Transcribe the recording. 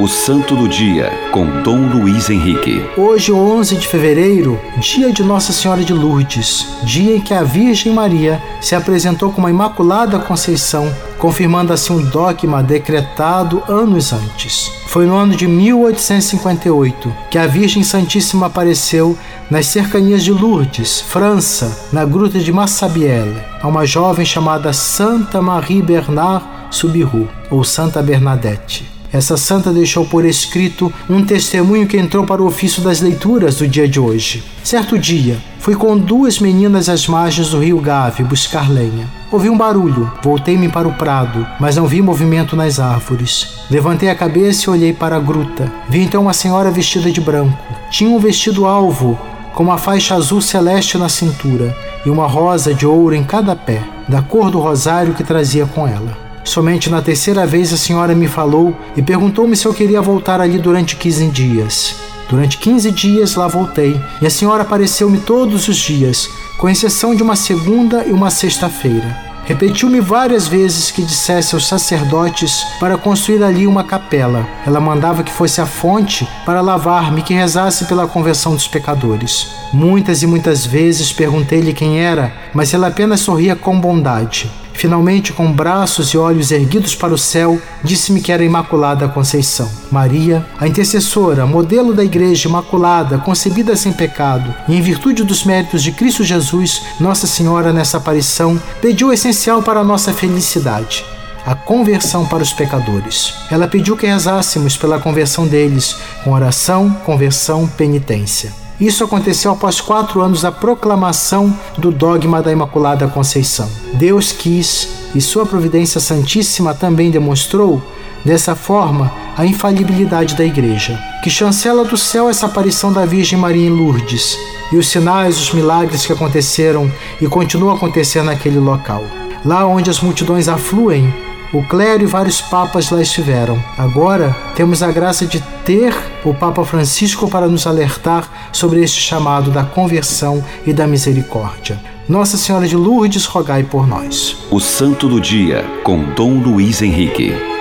O Santo do Dia, com Dom Luiz Henrique. Hoje, 11 de fevereiro, dia de Nossa Senhora de Lourdes, dia em que a Virgem Maria se apresentou como a Imaculada Conceição, confirmando assim um dogma decretado anos antes. Foi no ano de 1858 que a Virgem Santíssima apareceu nas cercanias de Lourdes, França, na gruta de Massabielle, a uma jovem chamada Santa Marie Bernard Subiru, ou Santa Bernadette. Essa santa deixou por escrito um testemunho que entrou para o ofício das leituras do dia de hoje. Certo dia, fui com duas meninas às margens do rio Gave buscar lenha. Ouvi um barulho, voltei-me para o prado, mas não vi movimento nas árvores. Levantei a cabeça e olhei para a gruta. Vi então uma senhora vestida de branco. Tinha um vestido alvo, com uma faixa azul celeste na cintura e uma rosa de ouro em cada pé, da cor do rosário que trazia com ela. Somente na terceira vez a senhora me falou e perguntou-me se eu queria voltar ali durante 15 dias. Durante 15 dias lá voltei e a senhora apareceu-me todos os dias, com exceção de uma segunda e uma sexta-feira. Repetiu-me várias vezes que dissesse aos sacerdotes para construir ali uma capela. Ela mandava que fosse a fonte para lavar-me, que rezasse pela conversão dos pecadores. Muitas e muitas vezes perguntei-lhe quem era, mas ela apenas sorria com bondade. Finalmente, com braços e olhos erguidos para o céu, disse-me que era Imaculada Conceição. Maria, a intercessora, modelo da Igreja Imaculada, concebida sem pecado, e em virtude dos méritos de Cristo Jesus, Nossa Senhora, nessa aparição, pediu o essencial para a nossa felicidade a conversão para os pecadores. Ela pediu que rezássemos pela conversão deles, com oração, conversão, penitência. Isso aconteceu após quatro anos da proclamação do dogma da Imaculada Conceição. Deus quis e Sua Providência Santíssima também demonstrou, dessa forma, a infalibilidade da Igreja, que chancela do céu essa aparição da Virgem Maria em Lourdes e os sinais, os milagres que aconteceram e continuam a acontecer naquele local. Lá onde as multidões afluem, o clero e vários papas lá estiveram. Agora temos a graça de ter o Papa Francisco para nos alertar sobre este chamado da conversão e da misericórdia. Nossa Senhora de Lourdes, rogai por nós. O Santo do Dia, com Dom Luiz Henrique.